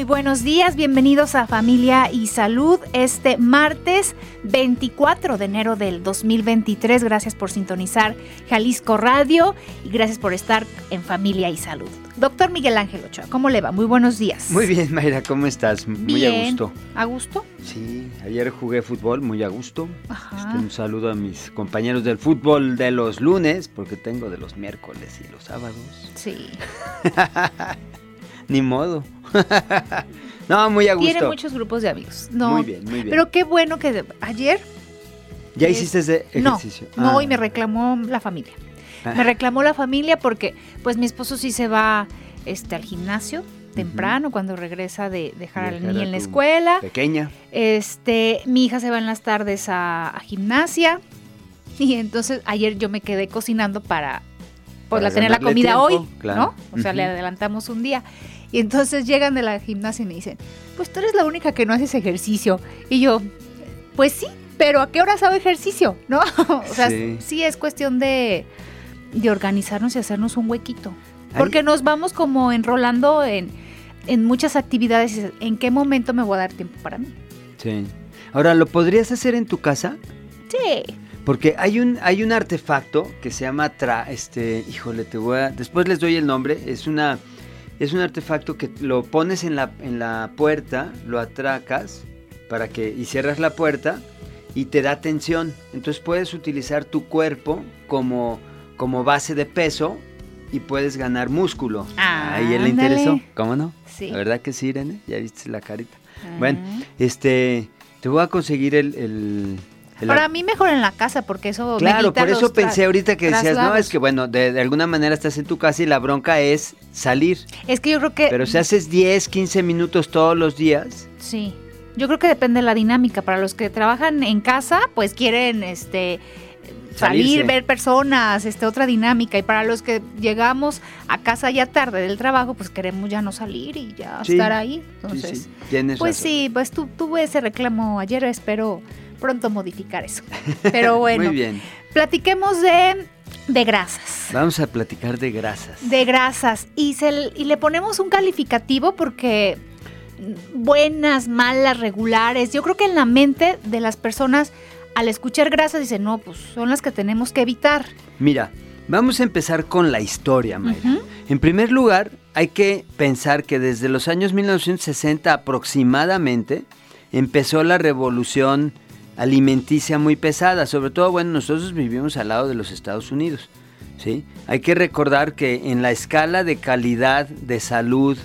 Muy buenos días. Bienvenidos a Familia y Salud este martes 24 de enero del 2023. Gracias por sintonizar Jalisco Radio y gracias por estar en Familia y Salud. Doctor Miguel Ángel Ochoa, ¿cómo le va? Muy buenos días. Muy bien, Mayra, ¿cómo estás? Muy a gusto. ¿A gusto? Sí, ayer jugué fútbol muy a gusto. Ajá. Este, un saludo a mis compañeros del fútbol de los lunes, porque tengo de los miércoles y los sábados. Sí. Ni modo. no, muy a gusto. Tiene muchos grupos de amigos. No. Muy bien, muy bien. Pero qué bueno que de- ayer ¿Ya hiciste ese ejercicio? no, Ah. y me reclamó la familia. Ah. Me reclamó la familia porque pues mi esposo sí se va este, al gimnasio temprano cuando regresa de dejar al Dejar niño a en la escuela. Pequeña. Este, mi hija se va en las tardes a, a gimnasia. Y entonces ayer yo me quedé cocinando para Para la tener la comida tiempo, hoy, claro. ¿no? O sea, le adelantamos un día. Y entonces llegan de la gimnasia y me dicen, pues tú eres la única que no haces ejercicio. Y yo, pues sí, pero ¿a qué horas hago ejercicio? ¿No? o sea, Sí. sí. es cuestión de, de organizarnos y hacernos un huequito. Porque nos vamos como enrolando en, en muchas actividades. ¿En qué momento me voy a dar tiempo para mí? Sí. Ahora, ¿lo podrías hacer en tu casa? Sí. Porque hay un, hay un artefacto que se llama tra, este, híjole, te voy a, después les doy el nombre, es una, es un artefacto que lo pones en la, en la puerta, lo atracas para que, y cierras la puerta y te da tensión. Entonces puedes utilizar tu cuerpo como, como base de peso y puedes ganar músculo. Ah, Ahí le ándale. interesó, ¿cómo no? Sí. La verdad que sí, Irene, ya viste la carita. Ah. Bueno, este, te voy a conseguir el... el, Para mí mejor en la casa porque eso Claro, por eso pensé ahorita que decías, no, es que bueno, de, de alguna manera estás en tu casa y la bronca es salir. Es que yo creo que Pero si haces 10, 15 minutos todos los días, sí. Yo creo que depende de la dinámica. Para los que trabajan en casa, pues quieren este salir, Salirse. ver personas, este, otra dinámica. Y para los que llegamos a casa ya tarde del trabajo, pues queremos ya no salir y ya Sí, estar ahí. Entonces, sí, pues razón. sí, pues tu- tuve ese reclamo ayer, espero pronto modificar eso. Pero bueno, Muy bien. platiquemos de, de grasas. Vamos a platicar de grasas. De grasas. Y, se, y le ponemos un calificativo porque buenas, malas, regulares. Yo creo que en la mente de las personas al escuchar grasas dicen, no, pues son las que tenemos que evitar. Mira, vamos a empezar con la historia, Mayra. En primer lugar, hay que pensar que desde los años 1960 aproximadamente empezó la revolución alimenticia muy pesada. Sobre todo, bueno, nosotros vivimos al lado de los Estados Unidos. ¿sí? Hay que recordar que en la escala de calidad de salud,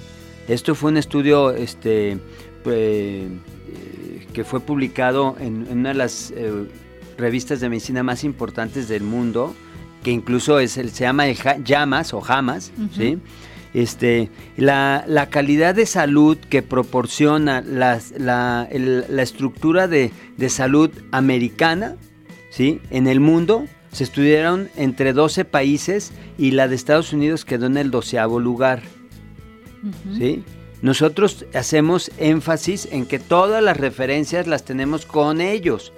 esto fue un estudio este, eh, que fue publicado en, una de las eh, revistas de medicina más importantes del mundo, que incluso es el, se llama el Ja- Llamas o Jamas. ¿sí? Este, la, la calidad de salud que proporciona las- la, el- la estructura de, de salud americana ¿sí? en el mundo se estudiaron entre 12 países y la de Estados Unidos quedó en el doceavo lugar. ¿sí? Nosotros hacemos énfasis en que todas las referencias las tenemos con ellos.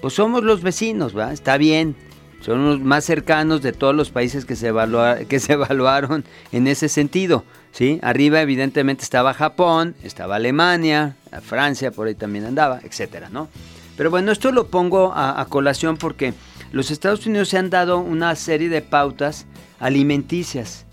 Pues somos los vecinos, ¿va? Está bien. Son los más cercanos de todos los países que se, evalua- que se evaluaron en ese sentido. ¿sí? Arriba evidentemente estaba Japón, estaba Alemania, Francia por ahí también andaba, etcétera, ¿no? Pero bueno, esto lo pongo a, a colación porque los Estados Unidos se han dado una serie de pautas alimenticias.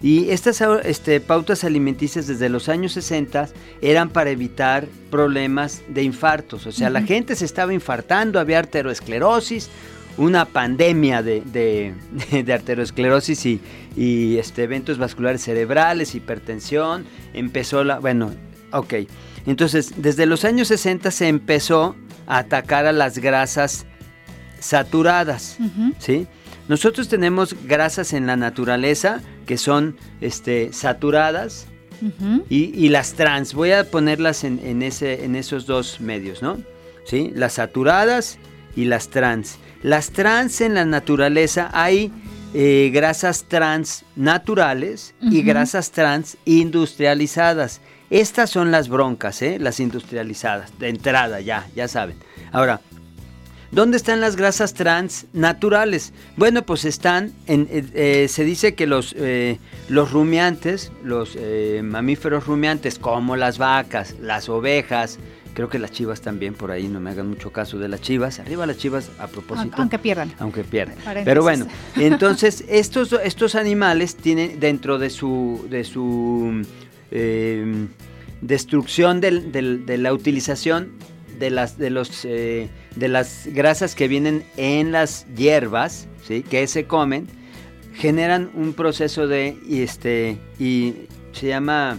Y estas este, pautas alimenticias desde los años 60 eran para evitar problemas de infartos. O sea, la gente se estaba infartando, había arteriosclerosis, una pandemia de, de- de arteriosclerosis y, y, este, eventos vasculares cerebrales, hipertensión. Empezó la... Bueno, ok. Entonces, desde los años 60 se empezó a atacar a las grasas saturadas. ¿sí? Nosotros tenemos grasas en la naturaleza que son este, saturadas y las trans. Voy a ponerlas en, en ese, en esos dos medios, ¿no? ¿Sí? Las saturadas y las trans. Las trans en la naturaleza hay eh, grasas trans naturales y grasas trans industrializadas. Estas son las broncas, ¿eh? las industrializadas, de entrada ya, ya saben. Ahora, ¿Dónde están las grasas trans naturales? Bueno, pues están, en, eh, eh, se dice que los, eh, los rumiantes, los mamíferos rumiantes, como las vacas, las ovejas, creo que las chivas también, por ahí no me hagan mucho caso de las chivas, arriba las chivas a propósito. Aunque pierdan. Aunque pierdan. Paréntesis. Pero bueno, entonces estos, estos animales tienen dentro de su, de su eh, destrucción del- del- de la utilización de las, de, los, eh, de las grasas que vienen en las hierbas, ¿sí? que se comen, generan un proceso de, y este, y se llama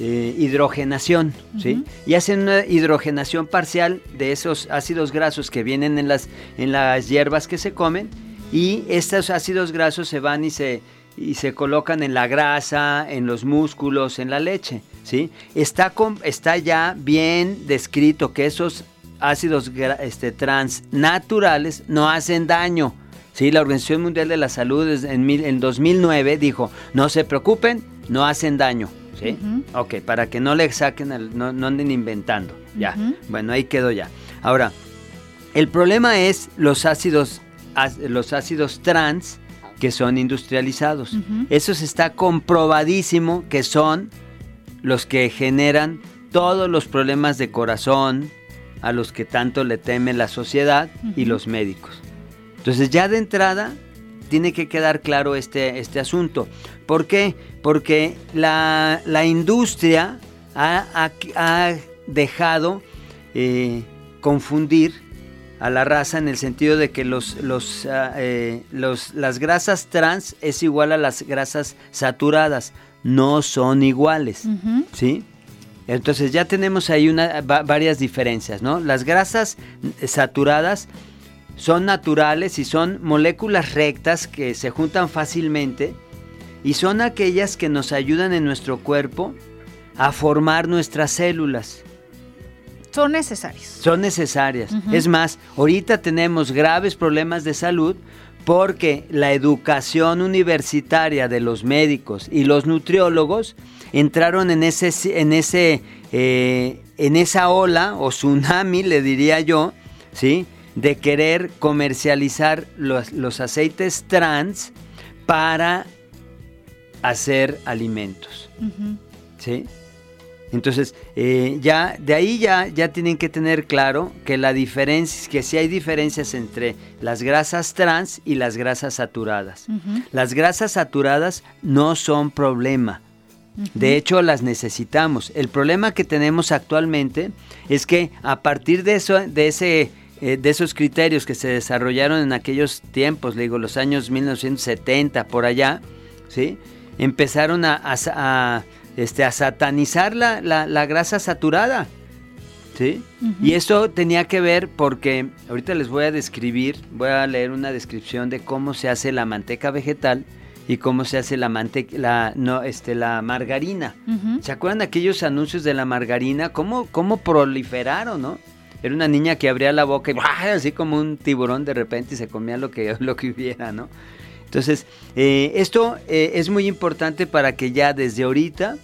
eh, hidrogenación, ¿sí? Y hacen una hidrogenación parcial de esos ácidos grasos que vienen en las, en las hierbas que se comen y estos ácidos grasos se van y se, y se colocan en la grasa, en los músculos, en la leche, ¿sí? Está, con- está ya bien descrito que esos ácidos este, trans naturales no hacen daño, ¿sí? La Organización Mundial de la Salud en, mil- en 2009 dijo, no se preocupen, no hacen daño, ¿sí? Ok, para que no le saquen, no, no anden inventando. Ya, bueno, ahí quedó ya. Ahora, el problema es los ácidos, los ácidos trans que son industrializados. Ujú. Eso se está comprobadísimo que son los que generan todos los problemas de corazón a los que tanto le teme la sociedad y los médicos. Entonces ya de entrada tiene que quedar claro este, este asunto. ¿Por qué? Porque la, la industria ha, ha- ha dejado eh, confundir a la raza en el sentido de que los, los, ah, eh, los- las grasas trans es igual a las grasas saturadas. No son iguales. ¿Sí? Entonces ya tenemos ahí una, varias diferencias, ¿no? Las grasas saturadas son naturales y son moléculas rectas que se juntan fácilmente y son aquellas que nos ayudan en nuestro cuerpo a formar nuestras células. Son necesarias. Son necesarias. Es más, ahorita tenemos graves problemas de salud porque la educación universitaria de los médicos y los nutriólogos entraron en ese, en ese, eh, en esa ola o tsunami, le diría yo, sí, de querer comercializar los, los aceites trans para hacer alimentos, sí. Entonces, eh, ya de ahí ya, ya tienen que tener claro que la diferencia, que sí hay diferencias entre las grasas trans y las grasas saturadas. Las grasas saturadas no son problema. De hecho, las necesitamos. El problema que tenemos actualmente es que a partir de eso, de ese eh, de esos criterios que se desarrollaron en aquellos tiempos, le digo, los años 1970 por allá, ¿sí? Empezaron a este, a satanizar la, la, grasa saturada. ¿Sí? Y eso tenía que ver porque ahorita les voy a describir, voy a leer una descripción de cómo se hace la manteca vegetal y cómo se hace la manteca, la, no, este, la margarina. ¿Se acuerdan de aquellos anuncios de la margarina? ¿Cómo, cómo proliferaron, no? Era una niña que abría la boca y así como un tiburón de repente y se comía lo que, lo que hubiera, ¿no? Entonces, eh, esto eh, es muy importante para que ya desde ahorita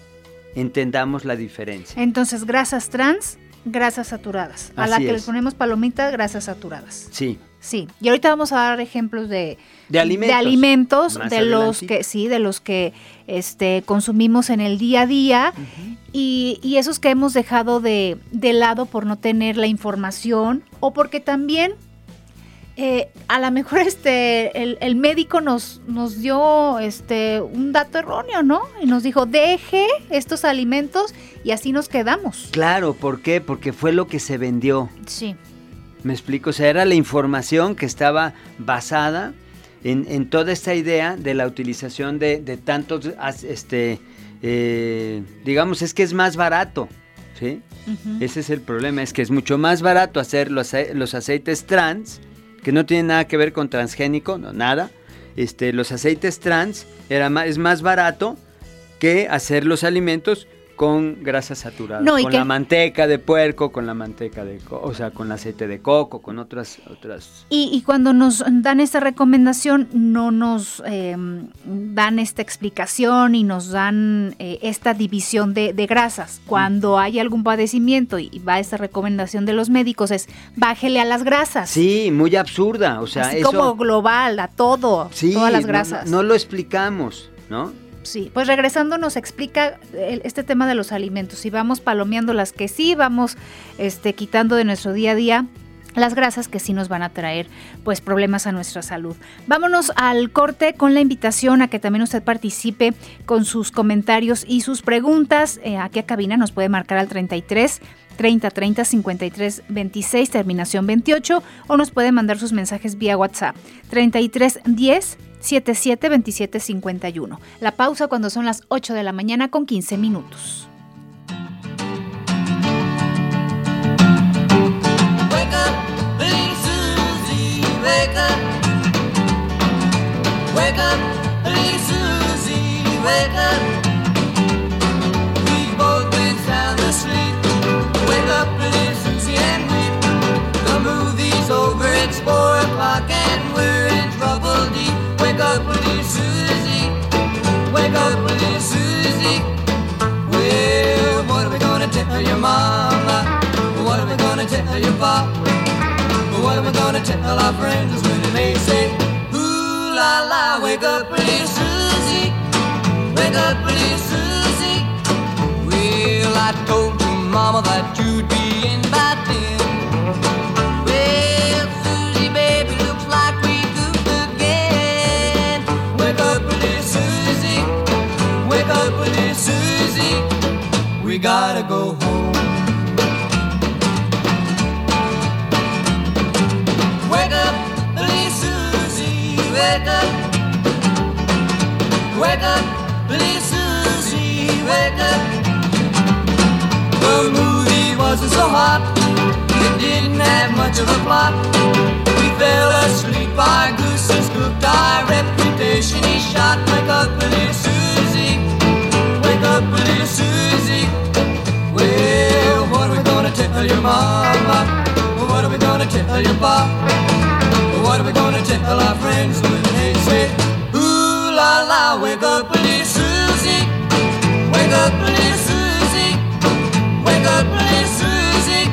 entendamos la diferencia. Entonces, grasas trans, grasas saturadas. A la que les ponemos palomitas, grasas saturadas. Sí. Sí, y ahorita vamos a dar ejemplos de, de alimentos, de, alimentos, de los que sí, de los que este, consumimos en el día a día y, y, esos que hemos dejado de, de lado por no tener la información o porque también eh, a lo mejor este, el, médico nos, nos dio este, un dato erróneo, ¿no? Y nos dijo, deje estos alimentos y así nos quedamos. Claro, ¿por qué? Porque fue lo que se vendió. Sí. Me explico, o sea, era la información que estaba basada en, toda esta idea de la utilización de, tantos, este, eh, digamos, es que es más barato, ¿sí? Ese es el problema, es que es mucho más barato hacer los, los aceites trans que no tiene nada que ver con transgénico, no, nada. Este, los aceites trans era más, es más barato que hacer los alimentos con grasa saturada, con la manteca de puerco, con la manteca de, o sea, con el aceite de coco, con otras otras. Y, cuando nos dan esta recomendación, no nos em, dan esta explicación y nos dan eh, esta división de, grasas. Cuando hay algún padecimiento y va esta recomendación de los médicos es bájele a las grasas. Sí, muy absurda, o sea, Así como global a todo, todas las grasas. no lo explicamos, ¿no? Sí, pues regresando nos explica este tema de los alimentos. Si vamos palomeando las que sí, vamos este, quitando de nuestro día a día las grasas que sí nos van a traer pues problemas a nuestra salud. Vámonos al corte con la invitación a que también usted participe con sus comentarios y sus preguntas. Eh, aquí a cabina nos puede marcar al 33 30 30 53 26 terminación 28 o nos puede mandar sus mensajes vía WhatsApp 33 10 77 27 51. La pausa cuando son las 8 de la mañana con 15 minutos. Mama? What are we gonna tell your papa? What are we gonna tell our friends when they say, Ooh la la, wake up, little Susie. Wake up, little Susie. Well, I told your mama that you'd be in by then. Well, Susie, baby, looks like we goofed again. Wake up, pretty Susie, wake up, pretty Susie. we gotta go home. wake up. Wake up, please, Susie, wake up. The movie wasn't so hot. It didn't have much of a plot. We fell asleep, our goose gooses cooked, our reputation is shot. Wake up, please, Susie. Wake up, please, Susie. Well, what are we gonna tell your mama? What are we gonna tell your papa? Mom? Well, our friends when they say, Ooh la la, wake up, little Susie. Wake up, little Susie. Wake up, little Susie.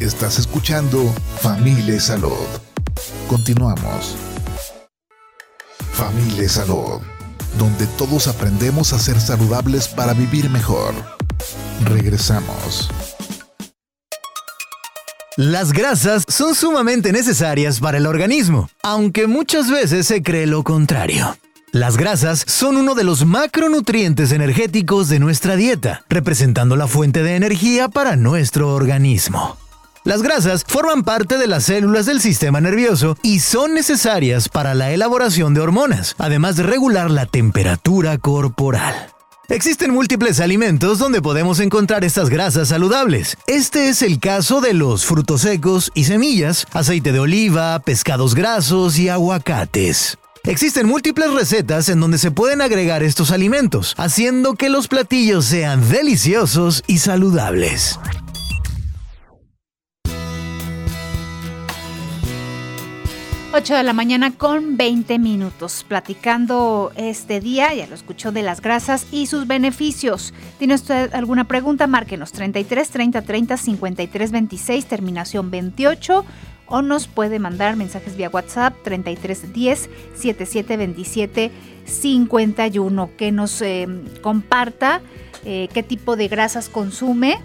Estás escuchando Familia Salud. Continuamos. Familia Salud, donde todos aprendemos a ser saludables para vivir mejor. Regresamos. Las grasas son sumamente necesarias para el organismo, aunque muchas veces se cree lo contrario. Las grasas son uno de los macronutrientes energéticos de nuestra dieta, representando la fuente de energía para nuestro organismo. Las grasas forman parte de las células del sistema nervioso y son necesarias para la elaboración de hormonas, además de regular la temperatura corporal. Existen múltiples alimentos donde podemos encontrar estas grasas saludables. Este es el caso de los frutos secos y semillas, aceite de oliva, pescados grasos y aguacates. Existen múltiples recetas en donde se pueden agregar estos alimentos, haciendo que los platillos sean deliciosos y saludables. 8 de la mañana con 20 minutos, platicando este día, ya lo escuchó, de las grasas y sus beneficios. ¿Tiene usted alguna pregunta? Márquenos 33 30 30 53 26, terminación 28, o nos puede mandar mensajes vía WhatsApp 33 10 77 27 51, que nos eh, comparta eh, qué tipo de grasas consume,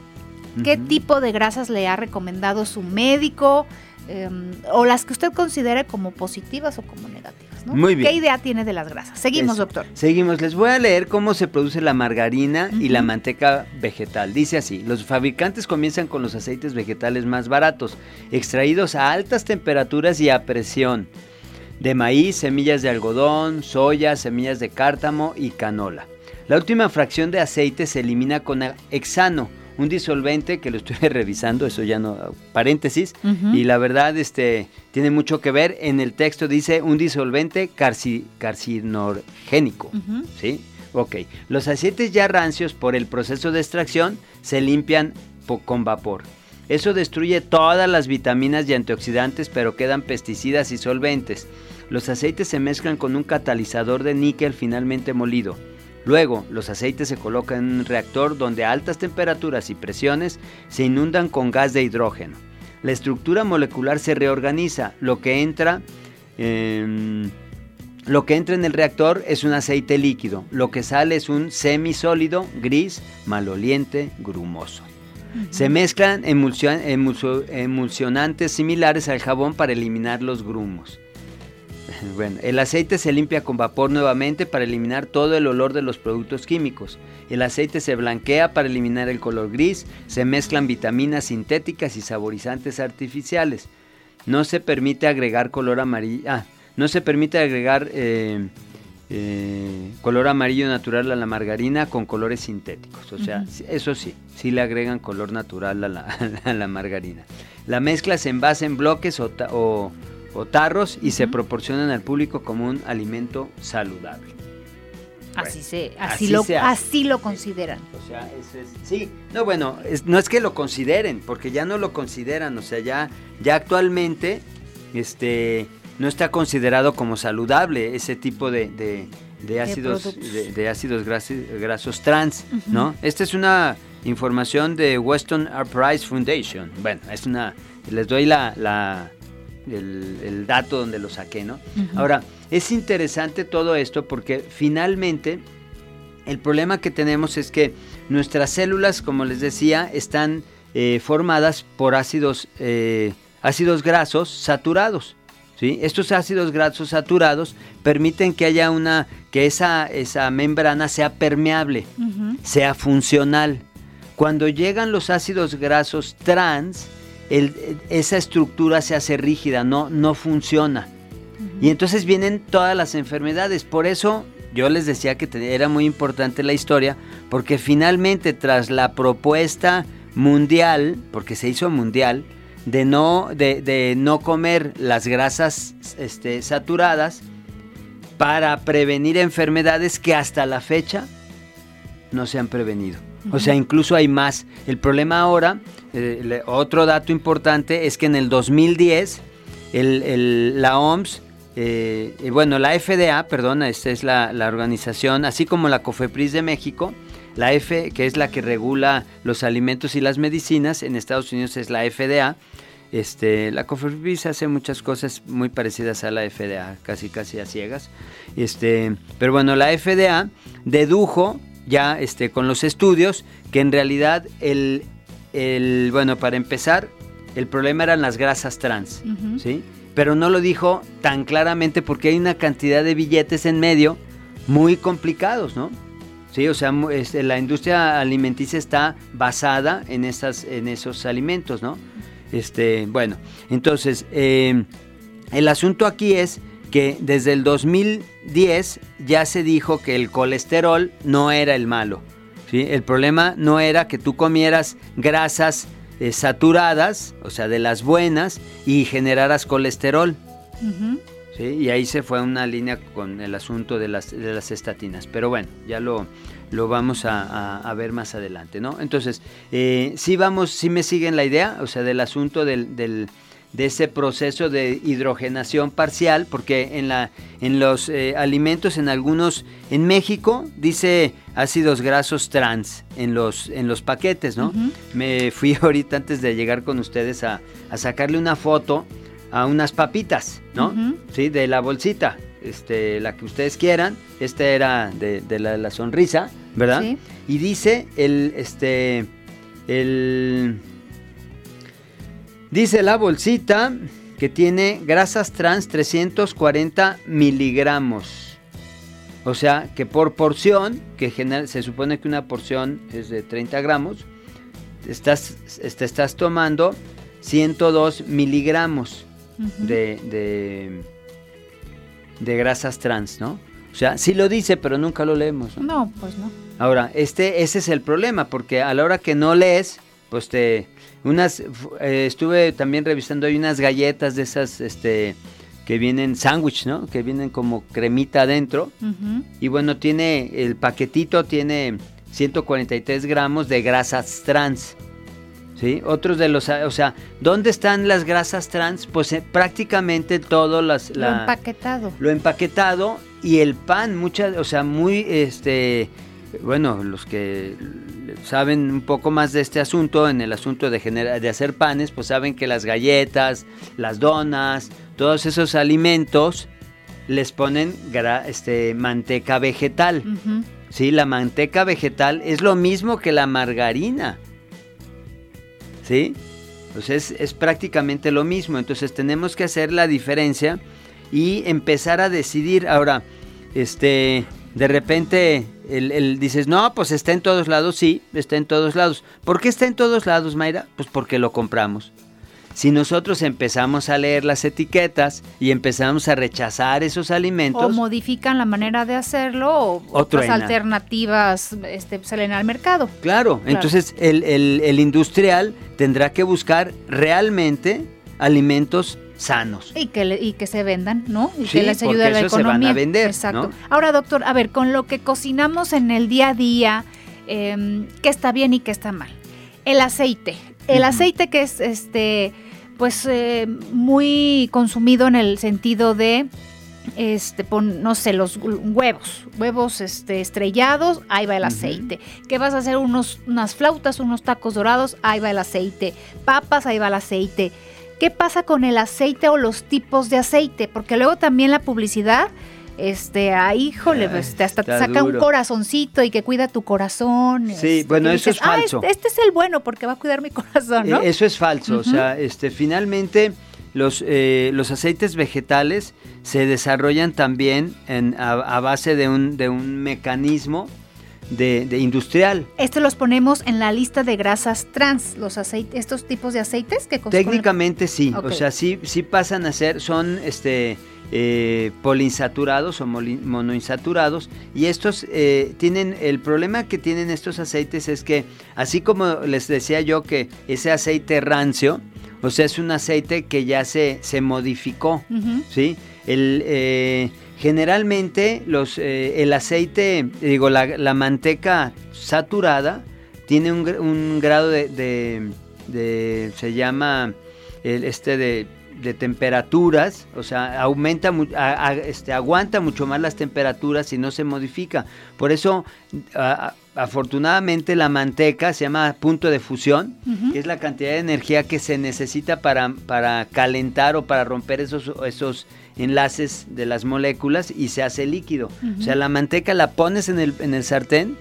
qué tipo de grasas le ha recomendado su médico eh, o las que usted considere como positivas o como negativas. ¿no? Muy bien. ¿Qué idea tiene de las grasas? Seguimos, Eso. doctor. Seguimos, les voy a leer cómo se produce la margarina y la manteca vegetal. Dice así, los fabricantes comienzan con los aceites vegetales más baratos, extraídos a altas temperaturas y a presión, de maíz, semillas de algodón, soya, semillas de cártamo y canola. La última fracción de aceite se elimina con hexano, un disolvente que lo estuve revisando, eso ya no, paréntesis, y la verdad este, tiene mucho que ver. En el texto dice un disolvente carci- carcinogénico. ¿Sí? Ok. Los aceites ya rancios por el proceso de extracción se limpian con vapor. Eso destruye todas las vitaminas y antioxidantes, pero quedan pesticidas y solventes. Los aceites se mezclan con un catalizador de níquel finalmente molido. Luego, los aceites se colocan en un reactor donde a altas temperaturas y presiones se inundan con gas de hidrógeno. La estructura molecular se reorganiza. Lo que entra, em, lo que entra en el reactor es un aceite líquido. Lo que sale es un semisólido, gris, maloliente, grumoso. Se mezclan emulsionantes similares al jabón para eliminar los grumos. Bueno, el aceite se limpia con vapor nuevamente para eliminar todo el olor de los productos químicos. El aceite se blanquea para eliminar el color gris. Se mezclan vitaminas sintéticas y saborizantes artificiales. No se permite agregar color amarillo. Ah, no se permite agregar eh, eh, color amarillo natural a la margarina con colores sintéticos. O sea, eso sí, sí le agregan color natural a la, a la margarina. La mezcla se envasa en bloques o- o tarros y se proporcionan al público como un alimento saludable. Así, se, así, así lo, se así lo consideran. O sea, eso es. Sí, no, bueno, es- no es que lo consideren, porque ya no lo consideran. O sea, ya, ya actualmente este, no está considerado como saludable ese tipo de, de- de ácidos, de, de ácidos grasi- grasos trans. ¿no? Esta es una información de Western Price Foundation. Bueno, es una. Les doy la. la- el, el dato donde lo saqué, ¿no? Ahora, es interesante todo esto porque finalmente el problema que tenemos es que nuestras células, como les decía, están eh, formadas por ácidos, eh, ácidos grasos saturados. ¿sí? Estos ácidos grasos saturados permiten que haya una, que esa, esa membrana sea permeable, sea funcional. Cuando llegan los ácidos grasos trans, el- esa estructura se hace rígida, no, no funciona. Y entonces vienen todas las enfermedades. Por eso yo les decía que te- era muy importante la historia, porque finalmente tras la propuesta mundial, porque se hizo mundial, de no, de, de no comer las grasas este, saturadas para prevenir enfermedades que hasta la fecha no se han prevenido. O sea, incluso hay más. El problema ahora, eh, otro dato importante es que en el 2010 el- el- la OMS, eh, eh, bueno, la FDA, perdón, esta es la, la organización, así como la COFEPRIS de México, la F, que es la que regula los alimentos y las medicinas, en Estados Unidos es la FDA. Este, la COFEPRIS hace muchas cosas muy parecidas a la FDA, casi casi a ciegas. Este, pero bueno, la FDA dedujo ya este, con los estudios que en realidad el, el- bueno, para empezar, el problema eran las grasas trans. ¿sí? Pero no lo dijo tan claramente porque hay una cantidad de billetes en medio muy complicados, ¿no? Sí, o sea, este, la industria alimenticia está basada en, esas, en esos alimentos, ¿no? Este, bueno, entonces, eh, el asunto aquí es que desde el 2010 ya se dijo que el colesterol no era el malo. ¿Sí? El problema no era que tú comieras grasas eh, saturadas, o sea, de las buenas, y generaras colesterol. ¿sí? Y ahí se fue una línea con el asunto de las, de las estatinas. Pero bueno, ya lo, lo vamos a, a- a ver más adelante, ¿no? Entonces, eh, sí vamos, sí me siguen la idea, o sea, del asunto del, del- de ese proceso de hidrogenación parcial, porque en, la, en los eh, alimentos, en algunos, en México, dice ácidos grasos trans en los, en los paquetes, ¿no? Me fui ahorita antes de llegar con ustedes a, a sacarle una foto a unas papitas, ¿no? Sí, de la bolsita, este, la que ustedes quieran. Esta era de, de la, la sonrisa, ¿verdad? Sí. Y dice el, este, el, dice la bolsita que tiene grasas trans 340 miligramos. O sea, que por porción, que general, se supone que una porción es de 30 gramos, estás, te estás tomando 102 miligramos de, de, de grasas trans, ¿no? O sea, sí lo dice, pero nunca lo leemos. ¿no? No, pues no. Ahora, este, ese es el problema, porque a la hora que no lees, pues te... Unas, eh, estuve también revisando, hay unas galletas de esas, este, que vienen sándwich, ¿no? Que vienen como cremita adentro. Y bueno, tiene, el paquetito tiene 143 gramos de grasas trans. ¿Sí? Otros de los, o sea, ¿dónde están las grasas trans? Pues eh, prácticamente todo las, Lo empaquetado. lo empaquetado y el pan, muchas, o sea, muy, este, bueno, los que saben un poco más de este asunto, en el asunto de, genera- de hacer panes, pues saben que las galletas, las donas, todos esos alimentos les ponen gra- este, manteca vegetal. Sí, la manteca vegetal es lo mismo que la margarina. ¿Sí? Pues es, es prácticamente lo mismo. Entonces tenemos que hacer la diferencia y empezar a decidir. Ahora, este, de repente, el, el- dices, no, pues está en todos lados. Sí, está en todos lados. ¿Por qué está en todos lados, Mayra? Pues porque lo compramos. Si nosotros empezamos a leer las etiquetas y empezamos a rechazar esos alimentos, O modifican la manera de hacerlo o O otras alternativas este, salen al mercado. Claro, entonces el, el- el industrial tendrá que buscar realmente alimentos sanos. Y que, le- y que se vendan, ¿no? Y Sí, que les ayude a la esos se van a economía. vender, Exacto. ¿no? Ahora, doctor, a ver, con lo que cocinamos en el día a día, eh, ¿qué está bien y qué está mal? El aceite. El aceite que es este, pues, eh, muy consumido en el sentido de. Este, pon, no sé, los hu- huevos, huevos este, estrellados, ahí va el aceite. ¿Qué vas a hacer? Unos, unas flautas, unos tacos dorados, ahí va el aceite. Papas, ahí va el aceite. ¿Qué pasa con el aceite o los tipos de aceite? Porque luego también la publicidad, este, ahí, híjole, Ay, pues, te hasta te saca un corazoncito y que cuida tu corazón. Sí, este, bueno, eso es "Ah, falso". este, este es el bueno porque va a cuidar mi corazón, ¿no? Eh, Eso es falso, o sea, este, finalmente los, eh, los aceites vegetales se desarrollan también en- a, a base de un, de un mecanismo de, de industrial. Estos los ponemos en la lista de grasas trans, los aceites, estos tipos de aceites que Técnicamente sí, o sea, sí, sí pasan a ser, son este, eh, poliinsaturados o monoinsaturados y estos eh, tienen, el problema que tienen estos aceites es que, así como les decía yo que ese aceite rancio, o sea, es un aceite que ya se, se modificó. ¿sí? El, eh, generalmente los, eh, el aceite, digo, la, la manteca saturada tiene un, un grado de, de- de- se llama, el, este de, de temperaturas, o sea, aumenta, a- a- este, aguanta mucho más las temperaturas y no se modifica. Por eso, a- afortunadamente, la manteca se llama punto de fusión, que es la cantidad de energía que se necesita para, para calentar o para romper esos, esos enlaces de las moléculas y se hace líquido. O sea, la manteca la pones en el, en el sartén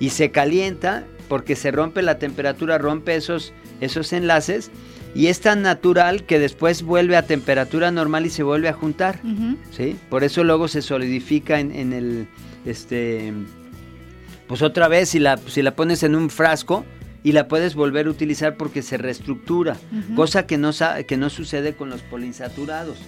y se calienta porque se rompe la temperatura, rompe esos, esos enlaces y es tan natural que después vuelve a temperatura normal y se vuelve a juntar. ¿sí? Por eso luego se solidifica en, en el, este, pues otra vez si la, si la pones en un frasco y la puedes volver a utilizar porque se reestructura, cosa que no, que no sucede con los poliinsaturados.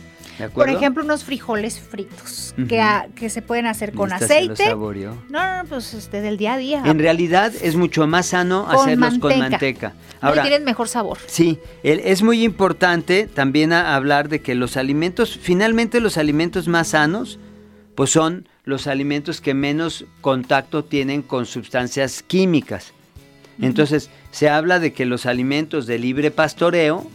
¿De Por ejemplo, unos frijoles fritos que, a- que se pueden hacer con Esta lo aceite. saboreó. No, no, pues este del día a día. En realidad es mucho más sano Con hacerlos con manteca. manteca. No, y Ahora, tienen mejor sabor. Sí, el- es muy importante también a- hablar de que los alimentos, finalmente los alimentos más sanos, pues son los alimentos que menos contacto tienen con sustancias químicas. Entonces, se habla de que los alimentos de libre pastoreo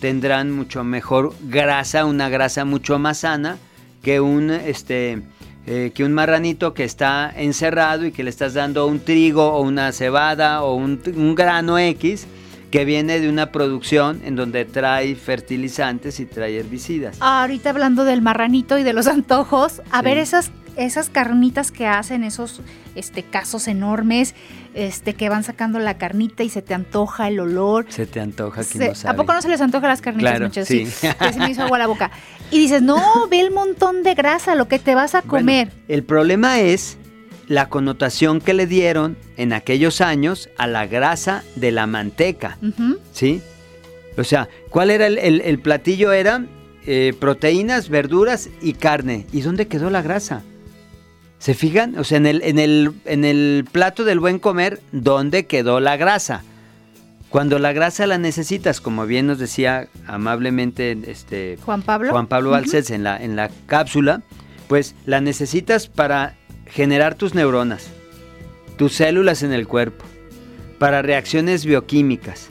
tendrán mucho mejor grasa, una grasa mucho más sana que un este eh, que un marranito que está encerrado y que le estás dando un trigo o una cebada o un, un grano X que viene de una producción en donde trae fertilizantes y trae herbicidas. Ahorita hablando del marranito y de los antojos, a Sí. ver esas esas carnitas que hacen esos este casos enormes, este que van sacando la carnita y se te antoja el olor. Se te antoja que Se- no sabe. ¿A poco no se les antoja las carnitas, Claro, muchachos? sí. que se me hizo agua la boca. Y dices, no, ve el montón de grasa, lo que te vas a Bueno, comer. el problema es la connotación que le dieron en aquellos años a la grasa de la manteca. ¿sí? O sea, ¿cuál era el, el- el platillo? Era eh, proteínas, verduras y carne. ¿Y dónde quedó la grasa? ¿Se fijan? O sea, en el, en el, en el plato del buen comer, ¿dónde quedó la grasa? Cuando la grasa la necesitas, como bien nos decía amablemente este, Juan Pablo. Juan Pablo en la, en la cápsula, pues la necesitas para generar tus neuronas, tus células en el cuerpo, para reacciones bioquímicas,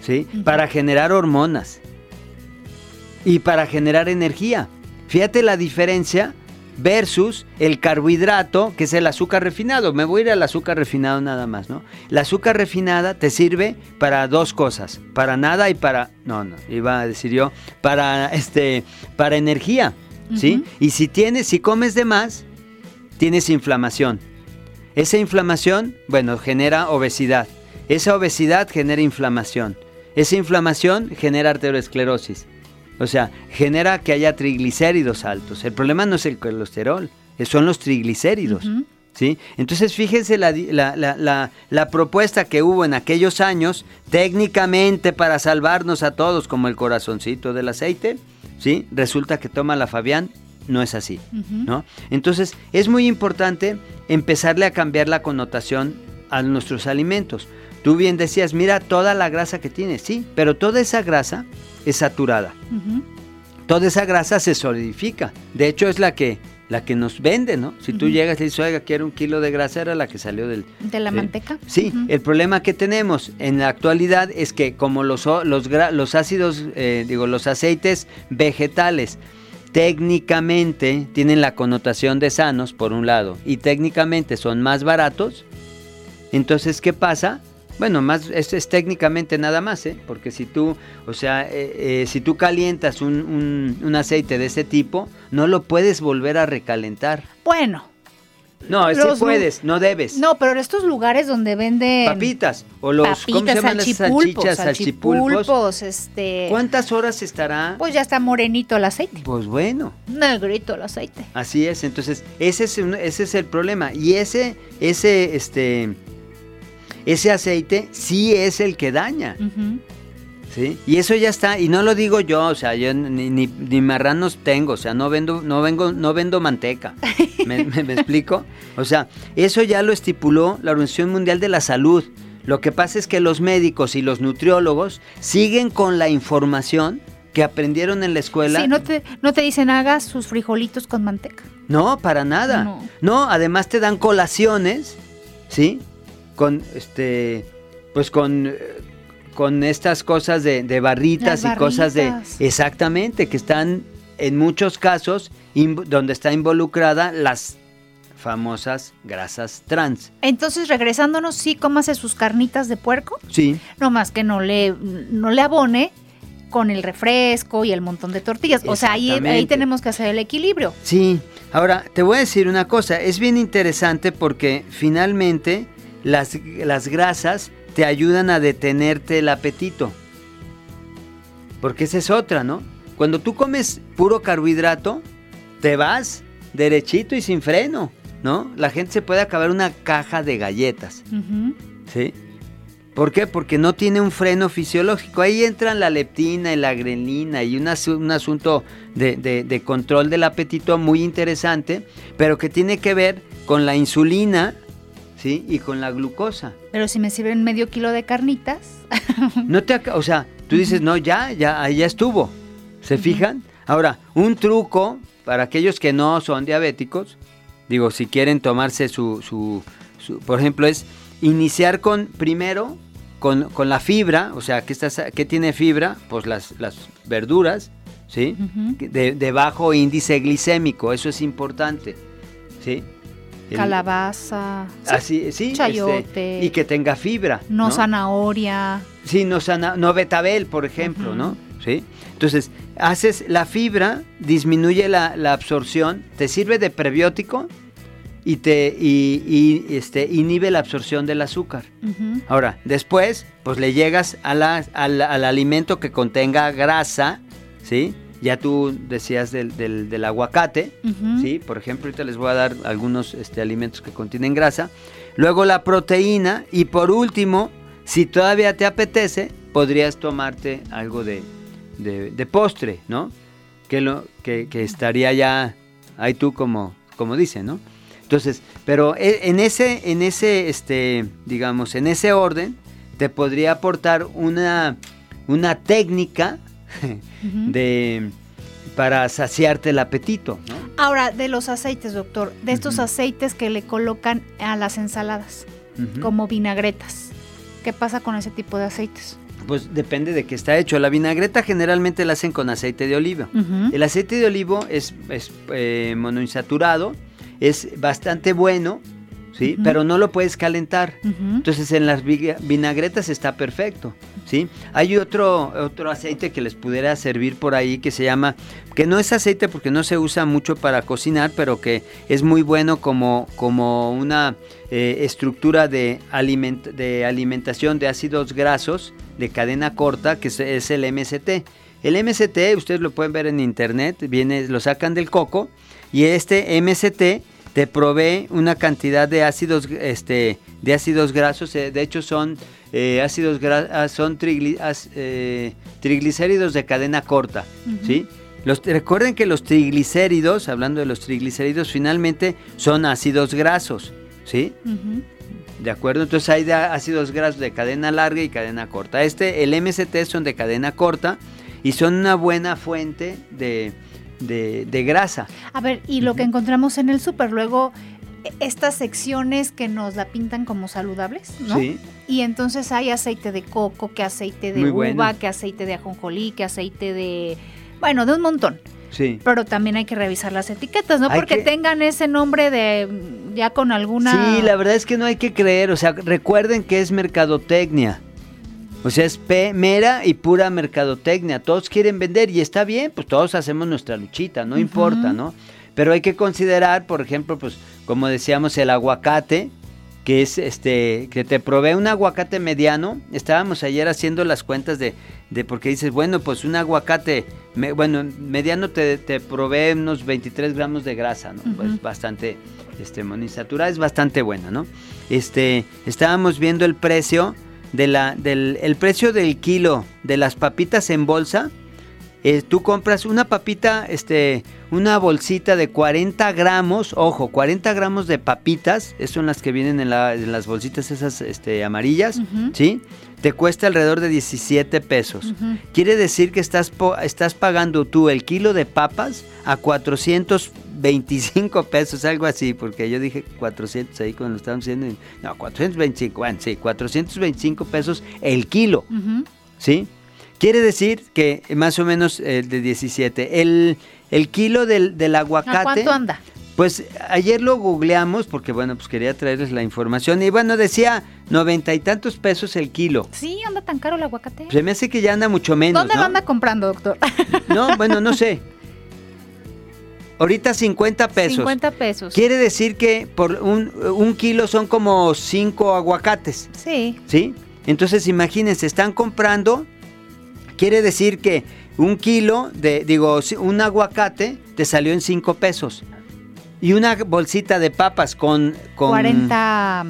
¿sí? Para generar hormonas y para generar energía. Fíjate la diferencia versus el carbohidrato, que es el azúcar refinado. Me voy a ir al azúcar refinado nada más, ¿no? La azúcar refinada te sirve para dos cosas, para nada y para no, no, iba a decir yo, para este para energía, ¿sí? Y si tienes si comes de más, tienes inflamación. Esa inflamación, bueno, genera obesidad. Esa obesidad genera inflamación. Esa inflamación genera arteriosclerosis. O sea, genera que haya triglicéridos altos. El problema no es el colesterol, son los triglicéridos. ¿sí? Entonces, fíjense la, la- la- la- propuesta que hubo en aquellos años, técnicamente para salvarnos a todos, como el corazoncito del aceite, ¿sí? Resulta que toma la Fabián, no es así. ¿no? Entonces, es muy importante empezarle a cambiar la connotación a nuestros alimentos. Tú bien decías, mira toda la grasa que tiene, sí, pero toda esa grasa es saturada. Toda esa grasa se solidifica. De hecho, es la que, la que nos vende, ¿no? Si tú llegas y dices, oiga, quiero un kilo de grasa, era la que salió del... De la manteca. Sí, el problema que tenemos en la actualidad es que como los, los ácidos, eh, digo, los aceites vegetales técnicamente tienen la connotación de sanos, por un lado, y técnicamente son más baratos, entonces, ¿qué pasa? Bueno, más esto es técnicamente nada más, ¿eh? Porque si tú, o sea, eh, eh, si tú calientas un, un- un aceite de ese tipo, no lo puedes volver a recalentar. Bueno, No, sí puedes, no debes. no, pero en estos lugares donde venden Papitas o los ¿cómo se papitas, llaman las salchichas, salchipulpos? salchipulpos, este, ¿Cuántas horas estará? pues ya está morenito el aceite, Pues bueno, negrito el aceite. así es. Entonces, ese es un- ese es el problema y ese ese este ese aceite sí es el que daña. ¿sí? Y eso ya está y no lo digo yo, o sea, yo ni, ni, ni marranos tengo, o sea, no vendo no vengo no vendo manteca. ¿Me, me- me explico? O sea, eso ya lo estipuló la Organización Mundial de la Salud. Lo que pasa es que los médicos y los nutriólogos siguen con la información que aprendieron en la escuela. Sí, no te, no te dicen haga sus frijolitos con manteca. No, para nada. No. No. además te dan colaciones, ¿sí? Con este, pues con, eh, con estas cosas de, de barritas y cosas de, exactamente, que están en muchos casos donde está involucrada las famosas grasas trans. Entonces, regresándonos, sí, cómase sus carnitas de puerco, Sí, no más que no le, no le abone con el refresco y el montón de tortillas. O sea, ahí, ahí tenemos que hacer el equilibrio. sí. Ahora, te voy a decir una cosa, es bien interesante porque finalmente las, las grasas te ayudan a detenerte el apetito. Porque esa es otra, ¿no? Cuando tú comes puro carbohidrato, te vas derechito y sin freno, ¿no? La gente se puede acabar una caja de galletas. ¿sí? ¿Por qué? Porque no tiene un freno fisiológico. Ahí entran la leptina y la grelina y un, asu- un asunto de, de- de control del apetito muy interesante, pero que tiene que ver con la insulina, ¿sí? Y con la glucosa. Pero si me sirven medio kilo de carnitas, No te, o sea, tú dices, no, ya, ya, ahí ya estuvo. ¿Se fijan? Ahora, un truco para aquellos que no son diabéticos, digo, si quieren tomarse su, su, su- por ejemplo, es iniciar con, primero, con, con la fibra, o sea, ¿qué, estás, ¿qué tiene fibra? Pues las, las verduras, ¿sí? De, de bajo índice glicémico, eso es importante, ¿sí? El- calabaza, sí, Así, sí, chayote. este, y que tenga fibra. no, zanahoria. Sí, no, sana- no betabel, por ejemplo. ¿no? Sí. Entonces, haces la fibra, disminuye la, la absorción, te sirve de prebiótico y te y, y, este, inhibe la absorción del azúcar. Ahora, después, pues le llegas a la- al, al alimento que contenga grasa, ¿sí? Ya tú decías del, del- del aguacate. ¿sí? Por ejemplo, ahorita les voy a dar algunos este, alimentos que contienen grasa. Luego la proteína y por último, si todavía te apetece, podrías tomarte algo de, de- de postre, ¿no? Que, lo, que, que estaría ya ahí tú como, como dicen, ¿no? Entonces, pero e- en ese, en ese, este, digamos, en ese orden, te podría aportar una, una técnica De para saciarte el apetito, ¿no? Ahora, de los aceites, doctor, de estos aceites que le colocan a las ensaladas, como vinagretas. ¿Qué pasa con ese tipo de aceites? Pues depende de qué está hecho. La vinagreta generalmente la hacen con aceite de oliva. Ujú. El aceite de olivo es, es, eh, monoinsaturado, es bastante bueno, ¿sí? Pero no lo puedes calentar. Entonces en las vi- vinagretas está perfecto, ¿sí? Hay otro, otro aceite que les pudiera servir por ahí que se llama, que no es aceite porque no se usa mucho para cocinar, pero que es muy bueno como, como una eh, estructura de, aliment- de alimentación de ácidos grasos de cadena corta, que es, es el MST. El MST, ustedes lo pueden ver en internet, viene, lo sacan del coco, y este MST te provee una cantidad de ácidos este de ácidos grasos eh, de hecho son eh, ácidos ah, son trigli- as- eh, triglicéridos de cadena corta sí los, recuerden que los triglicéridos hablando de los triglicéridos finalmente son ácidos grasos sí de acuerdo entonces hay ácidos grasos de cadena larga y cadena corta. Este el MST son de cadena corta y son una buena fuente de, de- de grasa A ver, y lo que encontramos en el súper, luego e- estas secciones que nos la pintan como saludables, ¿no? sí Y entonces hay aceite de coco, que aceite de Muy uva, bueno. que aceite de ajonjolí, que aceite de... Bueno, de un montón. sí Pero también hay que revisar las etiquetas, ¿no? Hay Porque que- tengan ese nombre de ya con alguna... Sí, la verdad es que no hay que creer, o sea, recuerden que es mercadotecnia. O sea, es pe- mera y pura mercadotecnia. Todos quieren vender y está bien, pues todos hacemos nuestra luchita, no importa, ¿no? Pero hay que considerar, por ejemplo, pues como decíamos, el aguacate, que es este, que te provee un aguacate mediano. Estábamos ayer haciendo las cuentas de, de porque dices, bueno, pues un aguacate, me- bueno, mediano te, te provee unos 23 gramos de grasa, ¿no? Ujú. Pues bastante, este, monoinsaturada, es bastante buena, ¿no? Este, estábamos viendo el precio de la, del, el precio del kilo de las papitas en bolsa. Eh, tú compras una papita, este, una bolsita de 40 gramos, ojo, 40 gramos de papitas, esas son las que vienen en, la- en las bolsitas esas este, amarillas. ¿sí? te cuesta alrededor de 17 pesos. Quiere decir que estás, estás pagando tú el kilo de papas a 425 pesos, algo así, porque yo dije 400 ahí cuando lo estaban diciendo. No, 425, bueno, sí, 425 pesos el kilo. ¿sí? Quiere decir que más o menos el de 17. El, el kilo del, del ¿A aguacate... cuánto anda? Pues ayer lo googleamos porque, bueno, pues quería traerles la información. Y bueno, decía noventa y tantos pesos el kilo. Sí, anda tan caro el aguacate. Se me hace que ya anda mucho menos, ¿Dónde ¿no? lo anda comprando, doctor? No, bueno, no sé. Ahorita 50 pesos. 50 pesos. Quiere decir que por un, un kilo son como 5 aguacates, Sí. ¿sí? Entonces imagínense, están comprando, quiere decir que un kilo de, digo, un aguacate te salió en 5 pesos. Y una bolsita de papas con, con 40.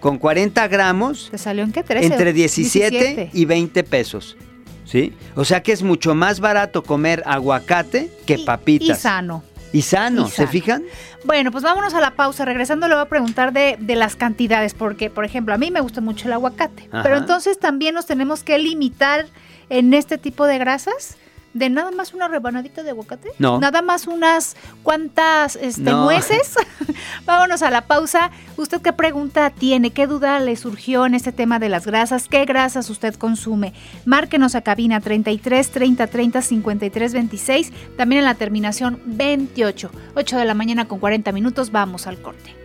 con 40 gramos ¿Te salió en qué? 13. entre 17, y 20 pesos. ¿Sí? O sea que es mucho más barato comer aguacate que Y- papitas. Y sano. Y sano, y ¿se sano. fijan? Bueno, pues vámonos a la pausa. Regresando le voy a preguntar de, de las cantidades, porque, por ejemplo, a mí me gusta mucho el aguacate. Ajá. Pero entonces también nos tenemos que limitar en este tipo de grasas. ¿De nada más una rebanadita de aguacate? No. ¿Nada más unas cuantas este, No. nueces? Vámonos a la pausa. ¿Usted qué pregunta tiene? ¿Qué duda le surgió en este tema de las grasas? ¿Qué grasas usted consume? Márquenos a cabina 33 30 30 53 26. También en la terminación 28. 8 de la mañana con 40 minutos. Vamos al corte.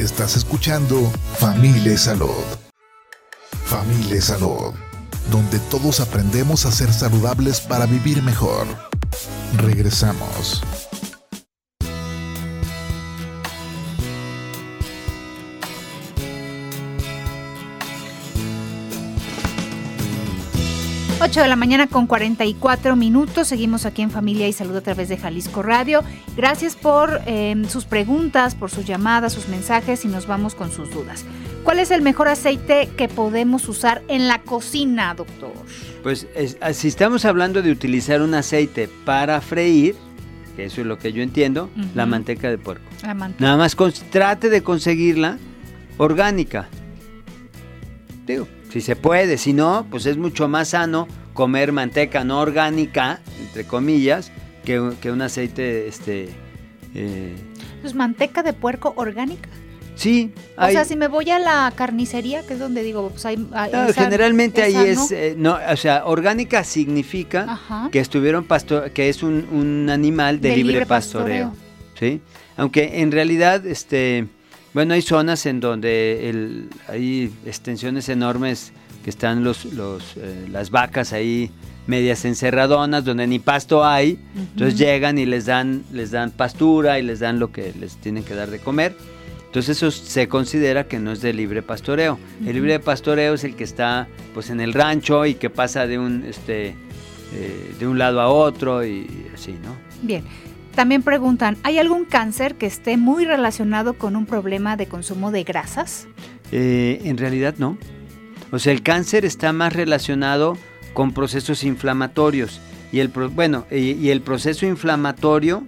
Estás escuchando Familia Salud. Familia Salud, donde todos aprendemos a ser saludables para vivir mejor. Regresamos. Ocho de la mañana con 44 minutos. Seguimos aquí en Familia y Salud a través de Jalisco Radio. Gracias por eh, sus preguntas, por sus llamadas, sus mensajes y nos vamos con sus dudas. ¿Cuál es el mejor aceite que podemos usar en la cocina, doctor? Pues es- si estamos hablando de utilizar un aceite para freír, que eso es lo que yo entiendo, la manteca de puerco. La manteca. Nada más trate de conseguirla orgánica. Digo, si se puede, si no, pues es mucho más sano comer manteca no orgánica, entre comillas, que, un- que un aceite, este... eh, Pues manteca de puerco orgánica. sí, O sea, si me voy a la carnicería, que es donde digo, pues hay... hay- no, esa- generalmente ahí es, no. eh, no, o sea, orgánica significa Ajá. que estuvieron pastor, que es un, un animal de, De libre, libre pastoreo, ¿sí? Aunque en realidad, este, bueno, hay zonas en donde el, hay extensiones enormes que están los, los, eh, las vacas ahí medias encerradonas donde ni pasto hay, entonces llegan y les dan, les dan pastura y les dan lo que les tienen que dar de comer. Entonces eso se considera que no es de libre pastoreo. El libre pastoreo es el que está pues en el rancho y que pasa de un este eh, de un lado a otro y así, ¿no? Bien. También preguntan, ¿hay algún cáncer que esté muy relacionado con un problema de consumo de grasas? Eh, en realidad no. O sea, el cáncer está más relacionado con procesos inflamatorios y el bueno y, el proceso inflamatorio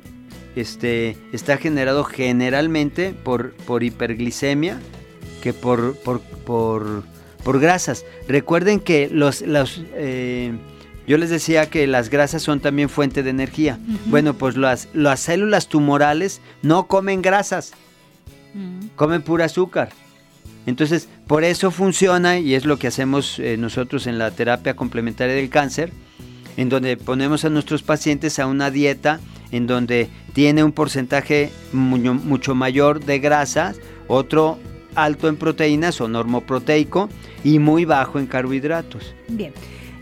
este está generado generalmente por por hiperglicemia que por por, por, por grasas. Recuerden que los los eh, yo les decía que las grasas son también fuente de energía. Bueno, pues las, las células tumorales no comen grasas, Mm. comen pura azúcar. Entonces, por eso funciona y es lo que hacemos eh, nosotros en la terapia complementaria del cáncer, en donde ponemos a nuestros pacientes a una dieta en donde tiene un porcentaje mucho, mucho mayor de grasas, otro alto en proteínas o normoproteico y muy bajo en carbohidratos. Bien.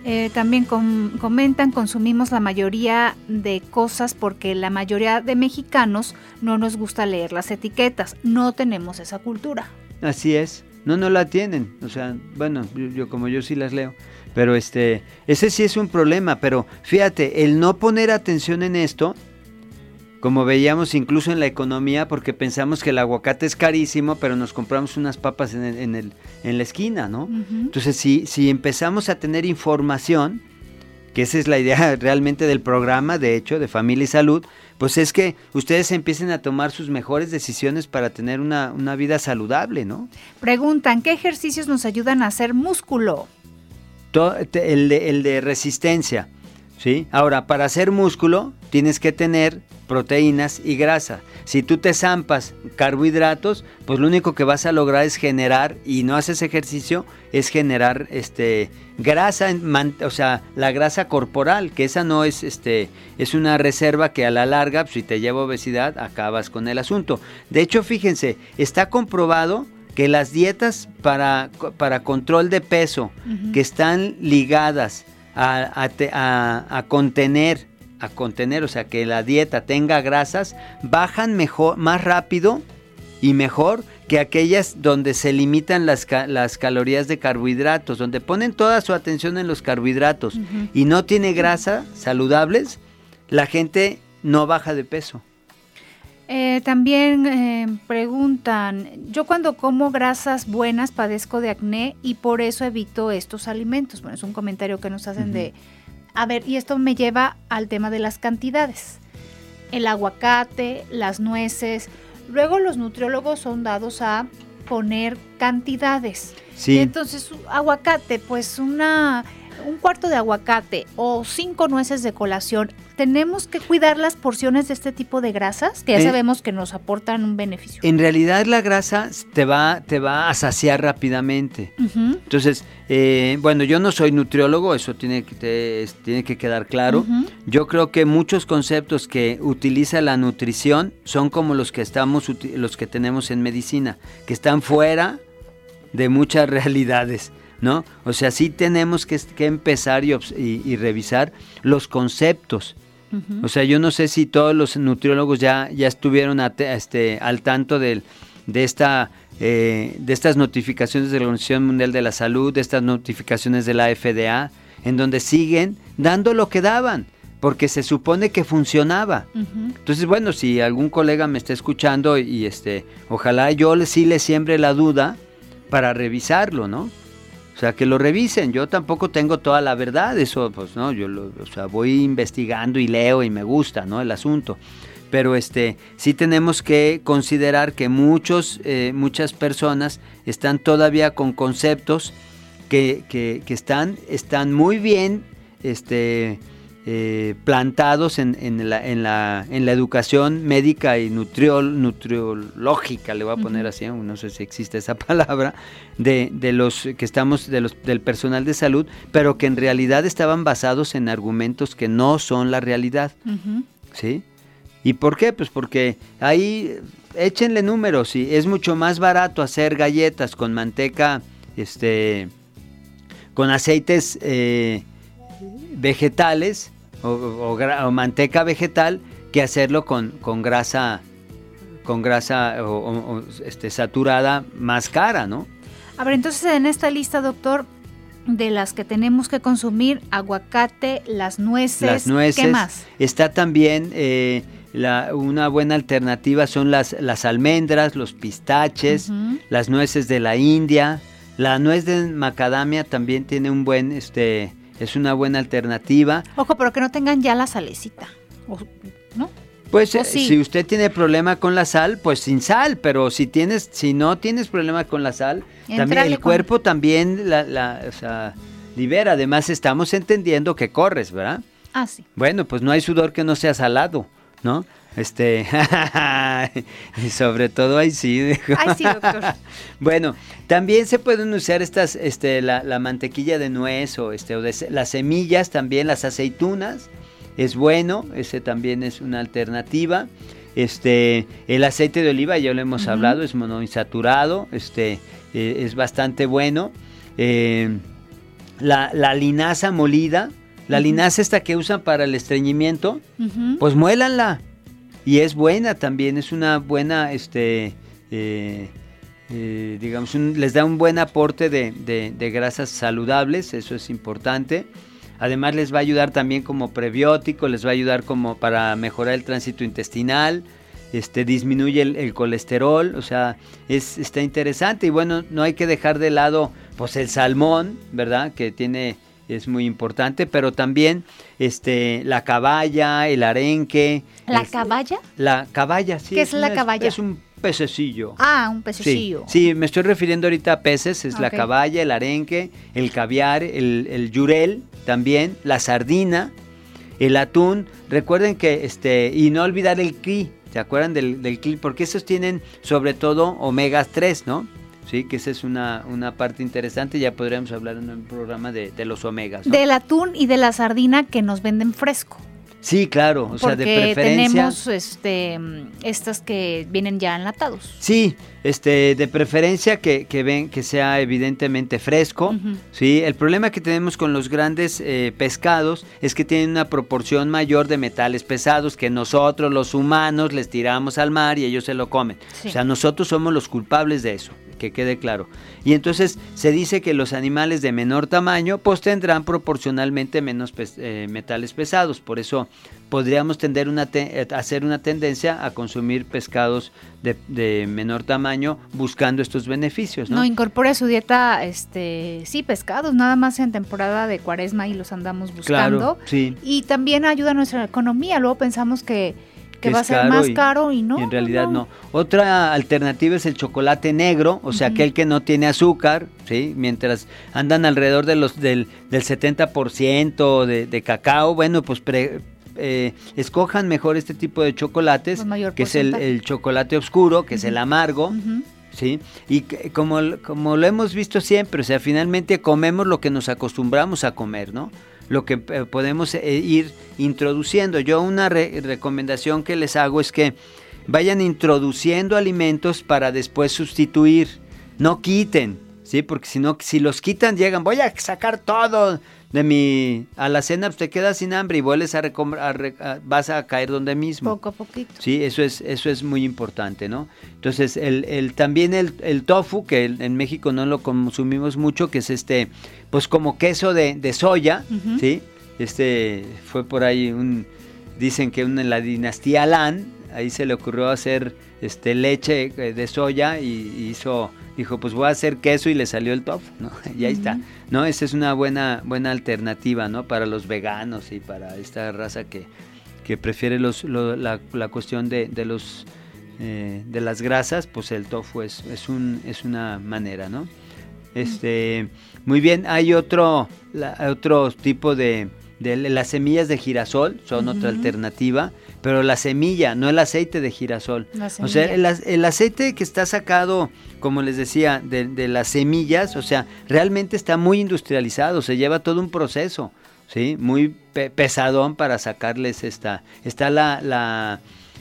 Eh, también com- comentan, consumimos la mayoría de cosas porque la mayoría de mexicanos no nos gusta leer las etiquetas, no tenemos esa cultura. Así es. No, no la tienen. O sea, bueno, yo, yo como yo sí las leo. Pero este, ese sí es un problema. Pero fíjate, el no poner atención en esto, como veíamos incluso en la economía, porque pensamos que el aguacate es carísimo, pero nos compramos unas papas en, el- en, el, en la esquina, ¿no? Entonces, si, si empezamos a tener información, que esa es la idea realmente del programa, de hecho, de Familia y Salud, pues es que ustedes empiecen a tomar sus mejores decisiones para tener una, una vida saludable, ¿no? Preguntan, ¿qué ejercicios nos ayudan a hacer músculo? To- te- el, de, el de resistencia, ¿sí? Ahora, para hacer músculo tienes que tener proteínas y grasa. Si tú te zampas carbohidratos, pues lo único que vas a lograr es generar, y no haces ejercicio, es generar este grasa, o sea, la grasa corporal, que esa no es, este, es una reserva que a la larga, pues, si te lleva obesidad, acabas con el asunto. De hecho, fíjense, está comprobado que las dietas para, para control de peso que están ligadas a, a te- a- a contener, a contener, o sea, que la dieta tenga grasas, bajan mejor, más rápido y mejor que aquellas donde se limitan las, las calorías de carbohidratos, donde ponen toda su atención en los carbohidratos y no tiene grasa saludables, la gente no baja de peso. Eh, también eh, preguntan, yo cuando como grasas buenas padezco de acné y por eso evito estos alimentos. Bueno, es un comentario que nos hacen de, a ver, y esto me lleva al tema de las cantidades. El aguacate, las nueces, luego los nutriólogos son dados a poner cantidades. Sí. Entonces, aguacate, pues una un cuarto de aguacate o cinco nueces de colación, ¿tenemos que cuidar las porciones de este tipo de grasas? Que ya Eh, sabemos que nos aportan un beneficio. En realidad la grasa te va, te va a saciar rápidamente. Entonces, eh, bueno, yo no soy nutriólogo, eso tiene que, te- tiene que quedar claro. Yo creo que muchos conceptos que utiliza la nutrición son como los que estamos los que tenemos en medicina, que están fuera de muchas realidades, ¿no? O sea, sí tenemos que, que empezar y, obs- y- y revisar los conceptos. O sea, yo no sé si todos los nutriólogos ya, ya estuvieron ate- este, al tanto del- de, esta, eh, de estas notificaciones de la Organización Mundial de la Salud, de estas notificaciones de la FDA, en donde siguen dando lo que daban, porque se supone que funcionaba. Entonces, bueno, si algún colega me está escuchando y este, ojalá yo sí le siembre la duda para revisarlo, ¿no? O sea, que lo revisen. Yo tampoco tengo toda la verdad, eso, pues, ¿no? Yo, lo, o sea, voy investigando y leo y me gusta, ¿no? El asunto. Pero este, sí tenemos que considerar que muchos, eh, muchas personas están todavía con conceptos que, que- que están, están muy bien este, eh, plantados en, en la, en, la, en la educación médica y nutriol, nutriológica, le voy a poner así, no sé si existe esa palabra, de, de los que estamos, de los, del personal de salud, pero que en realidad estaban basados en argumentos que no son la realidad. ¿Sí? ¿Y por qué? Pues porque ahí échenle números y es mucho más barato hacer galletas con manteca, este, con aceites eh, vegetales o, o gra- o manteca vegetal que hacerlo con, con grasa, con grasa o, este, saturada más cara, ¿no? A ver, entonces en esta lista, doctor, de las que tenemos que consumir, aguacate, las nueces, las nueces. ¿qué más? Está también eh, la- una buena alternativa son las, las almendras, los pistaches, las nueces de la India. La nuez de macadamia también tiene un buen, este, es una buena alternativa. Ojo, pero que no tengan ya la salecita. ¿No? Pues eh, sí. si usted tiene problema con la sal, pues sin sal, pero si tienes, si no tienes problema con la sal, también el con- cuerpo también la, la- o sea, libera. Además estamos entendiendo que corres, ¿verdad? Ah, sí. Bueno, pues no hay sudor que no sea salado, ¿no? Este, y sobre todo ahí sí. Ay, sí, doctor. bueno, también se pueden usar estas, este, la, la mantequilla de nuez o, este, o de las semillas también, las aceitunas, es bueno, ese también es una alternativa. Este, el aceite de oliva, ya lo hemos hablado, es monoinsaturado, este, eh, es bastante bueno. Eh, la, la linaza molida, la linaza esta que usan para el estreñimiento, pues muélanla. Y es buena también, es una buena, este, eh, eh, digamos, un- les da un buen aporte de, de- de grasas saludables, eso es importante. Además les va a ayudar también como prebiótico, les va a ayudar como para mejorar el tránsito intestinal, este, disminuye el, el colesterol, o sea, es, está interesante. Y bueno, no hay que dejar de lado pues el salmón, ¿verdad? Que tiene es muy importante, pero también este la caballa, el arenque. ¿La es- caballa? La caballa, sí. ¿Qué es la una- caballa? Es un pececillo. Ah, un pececillo. sí, me estoy refiriendo ahorita a peces, es la caballa, el arenque, el caviar, el, el yurel también, la sardina, el atún. Recuerden que, este, y no olvidar el cri, ¿se acuerdan del, del cri? Porque esos tienen sobre todo omegas 3, ¿no? Sí, que esa es una, una parte interesante, ya podríamos hablar en un programa de, de los omegas. ¿no? Del atún y de la sardina que nos venden fresco. Sí, claro, o sea, de preferencia. tenemos este estas que vienen ya enlatados. Sí, este, de preferencia que, que ven que sea evidentemente fresco. Sí, el problema que tenemos con los grandes eh, pescados es que tienen una proporción mayor de metales pesados que nosotros los humanos les tiramos al mar y ellos se lo comen. Sí. O sea, nosotros somos los culpables de eso, que quede claro. Y entonces se dice que los animales de menor tamaño pues tendrán proporcionalmente menos pes- eh, metales pesados. Por eso podríamos tender una te- eh, hacer una tendencia a consumir pescados de, de menor tamaño buscando estos beneficios, No, ¿no? incorpore a su dieta, este, sí, pescados, nada más en temporada de cuaresma y los andamos buscando. Claro, sí. Y también ayuda a nuestra economía. Luego pensamos que, que que va a ser más y- caro y no. y en realidad no. Otra alternativa es el chocolate negro, o sea, aquel que no tiene azúcar, ¿sí? Mientras andan alrededor de los del, del 70% de, de cacao, bueno, pues pre- eh, escojan mejor este tipo de chocolates, mayor que es el, chocolate oscuro, que es el amargo. ¿sí? Y que- como, como lo hemos visto siempre, o sea, finalmente comemos lo que nos acostumbramos a comer, ¿no? Lo que eh, podemos eh, ir introduciendo. Yo una re- recomendación que les hago es que vayan introduciendo alimentos para después sustituir, no quiten, ¿sí? Porque si no, si los quitan, llegan, voy a sacar todo de mi alacena, pues te quedas sin hambre y vuelves a, a a- vas a caer donde mismo. Poco a poquito. Sí, eso es, eso es muy importante, ¿no? Entonces, el, el- también el, el tofu, que el- en México no lo consumimos mucho, que es este, pues como queso de, de soya. ¿sí? Este, fue por ahí un, dicen que en la dinastía Lan, ahí se le ocurrió hacer este, leche eh, de soya y hizo, dijo, pues voy a hacer queso y le salió el tofu, ¿no? Y ahí está, ¿no? Esa es una buena, buena alternativa, ¿no? Para los veganos y para esta raza que, que prefiere los, lo- la, la cuestión de, de los eh, de las grasas, pues el tofu es, es, un, es una manera, ¿no? Este, muy bien, hay otro, la- otro tipo de, de las semillas de girasol, son otra alternativa, pero la semilla, no el aceite de girasol. O sea, el, ac- el aceite que está sacado, como les decía, de, de las semillas, o sea, realmente está muy industrializado, se lleva todo un proceso, ¿sí? Muy pe- pesadón para sacarles esta. Está la, la,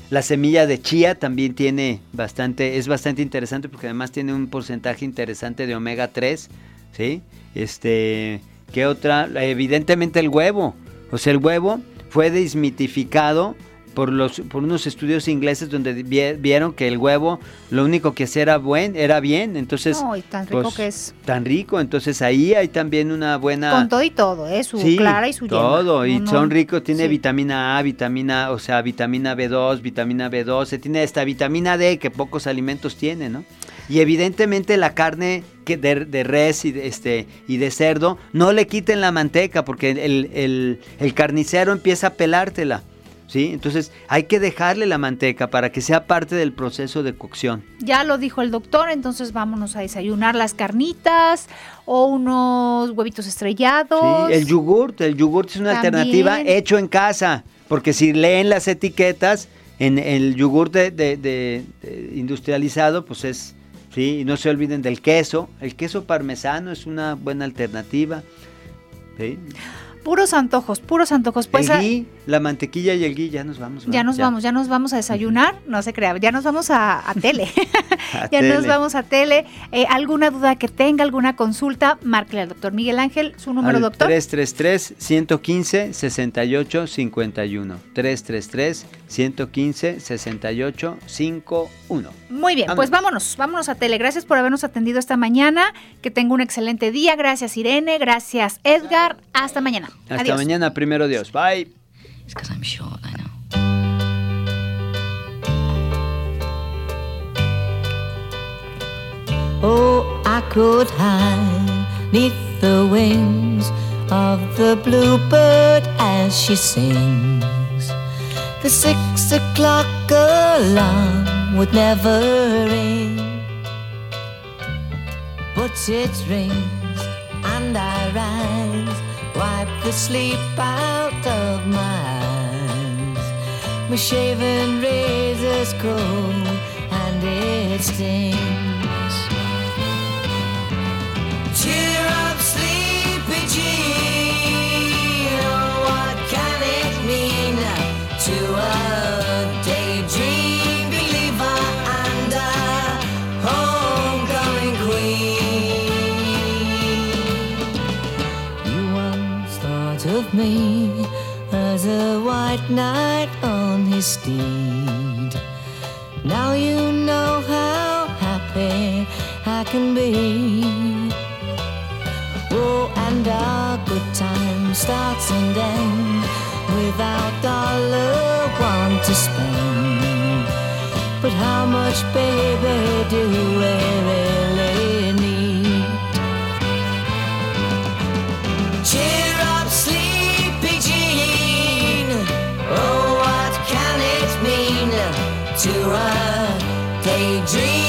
la semilla de chía, también tiene bastante, es bastante interesante porque además tiene un porcentaje interesante de omega 3, ¿sí? Este, ¿qué otra? Evidentemente el huevo, o sea, el huevo fue desmitificado por los por unos estudios ingleses donde vi- vieron que el huevo lo único que hacía era buen era bien entonces No, y tan rico pues, que es. tan rico entonces ahí hay también una buena Con todo y todo, ¿eh? Su Sí, clara y su yema. todo y no. son ricos tiene Sí. vitamina A vitamina o sea vitamina B2 vitamina B12 tiene esta vitamina D que pocos alimentos tienen no y evidentemente la carne que de, de res y de, este y de cerdo no le quiten la manteca porque el, el- el carnicero empieza a pelártela ¿sí? Entonces hay que dejarle la manteca para que sea parte del proceso de cocción. Ya lo dijo el doctor, entonces vámonos a desayunar las carnitas o unos huevitos estrellados. Sí, el yogurt, el yogurt es una También. alternativa hecho en casa, porque si leen las etiquetas, en el yogur de, de- de- de industrializado, pues es, sí, y no se olviden del queso, el queso parmesano es una buena alternativa. ¿sí? Puros antojos, puros antojos. Pues el a- ghee, la mantequilla y el ghee, ya nos vamos. ya nos vamos, ya nos vamos a desayunar, no se crea, ya nos vamos a, a tele. A ya nos vamos a tele. Eh, ¿Alguna duda que tenga, alguna consulta? Márquele al doctor Miguel Ángel, su número, Al doctor. 333-115-6851. 333-115-6851. Muy bien, pues vámonos, vámonos a tele. Gracias por habernos atendido esta mañana. Que tenga un excelente día. Gracias Irene, gracias Edgar. Hasta mañana. Hasta Adiós. mañana, primero Dios. Bye. It's 'cause I'm short, I know. Oh, I could hide neath the wings of the bluebird as she sings. The six o'clock alarm would never ring, but it rings and I rise, wipe the sleep out of my eyes. My shaven razor's cold and it stings. Cheer up, sleepy me as a white knight on his steed. Now you know how happy I can be. Oh, and our good time starts and ends without dollar one to spend. But how much, baby, do we to a daydream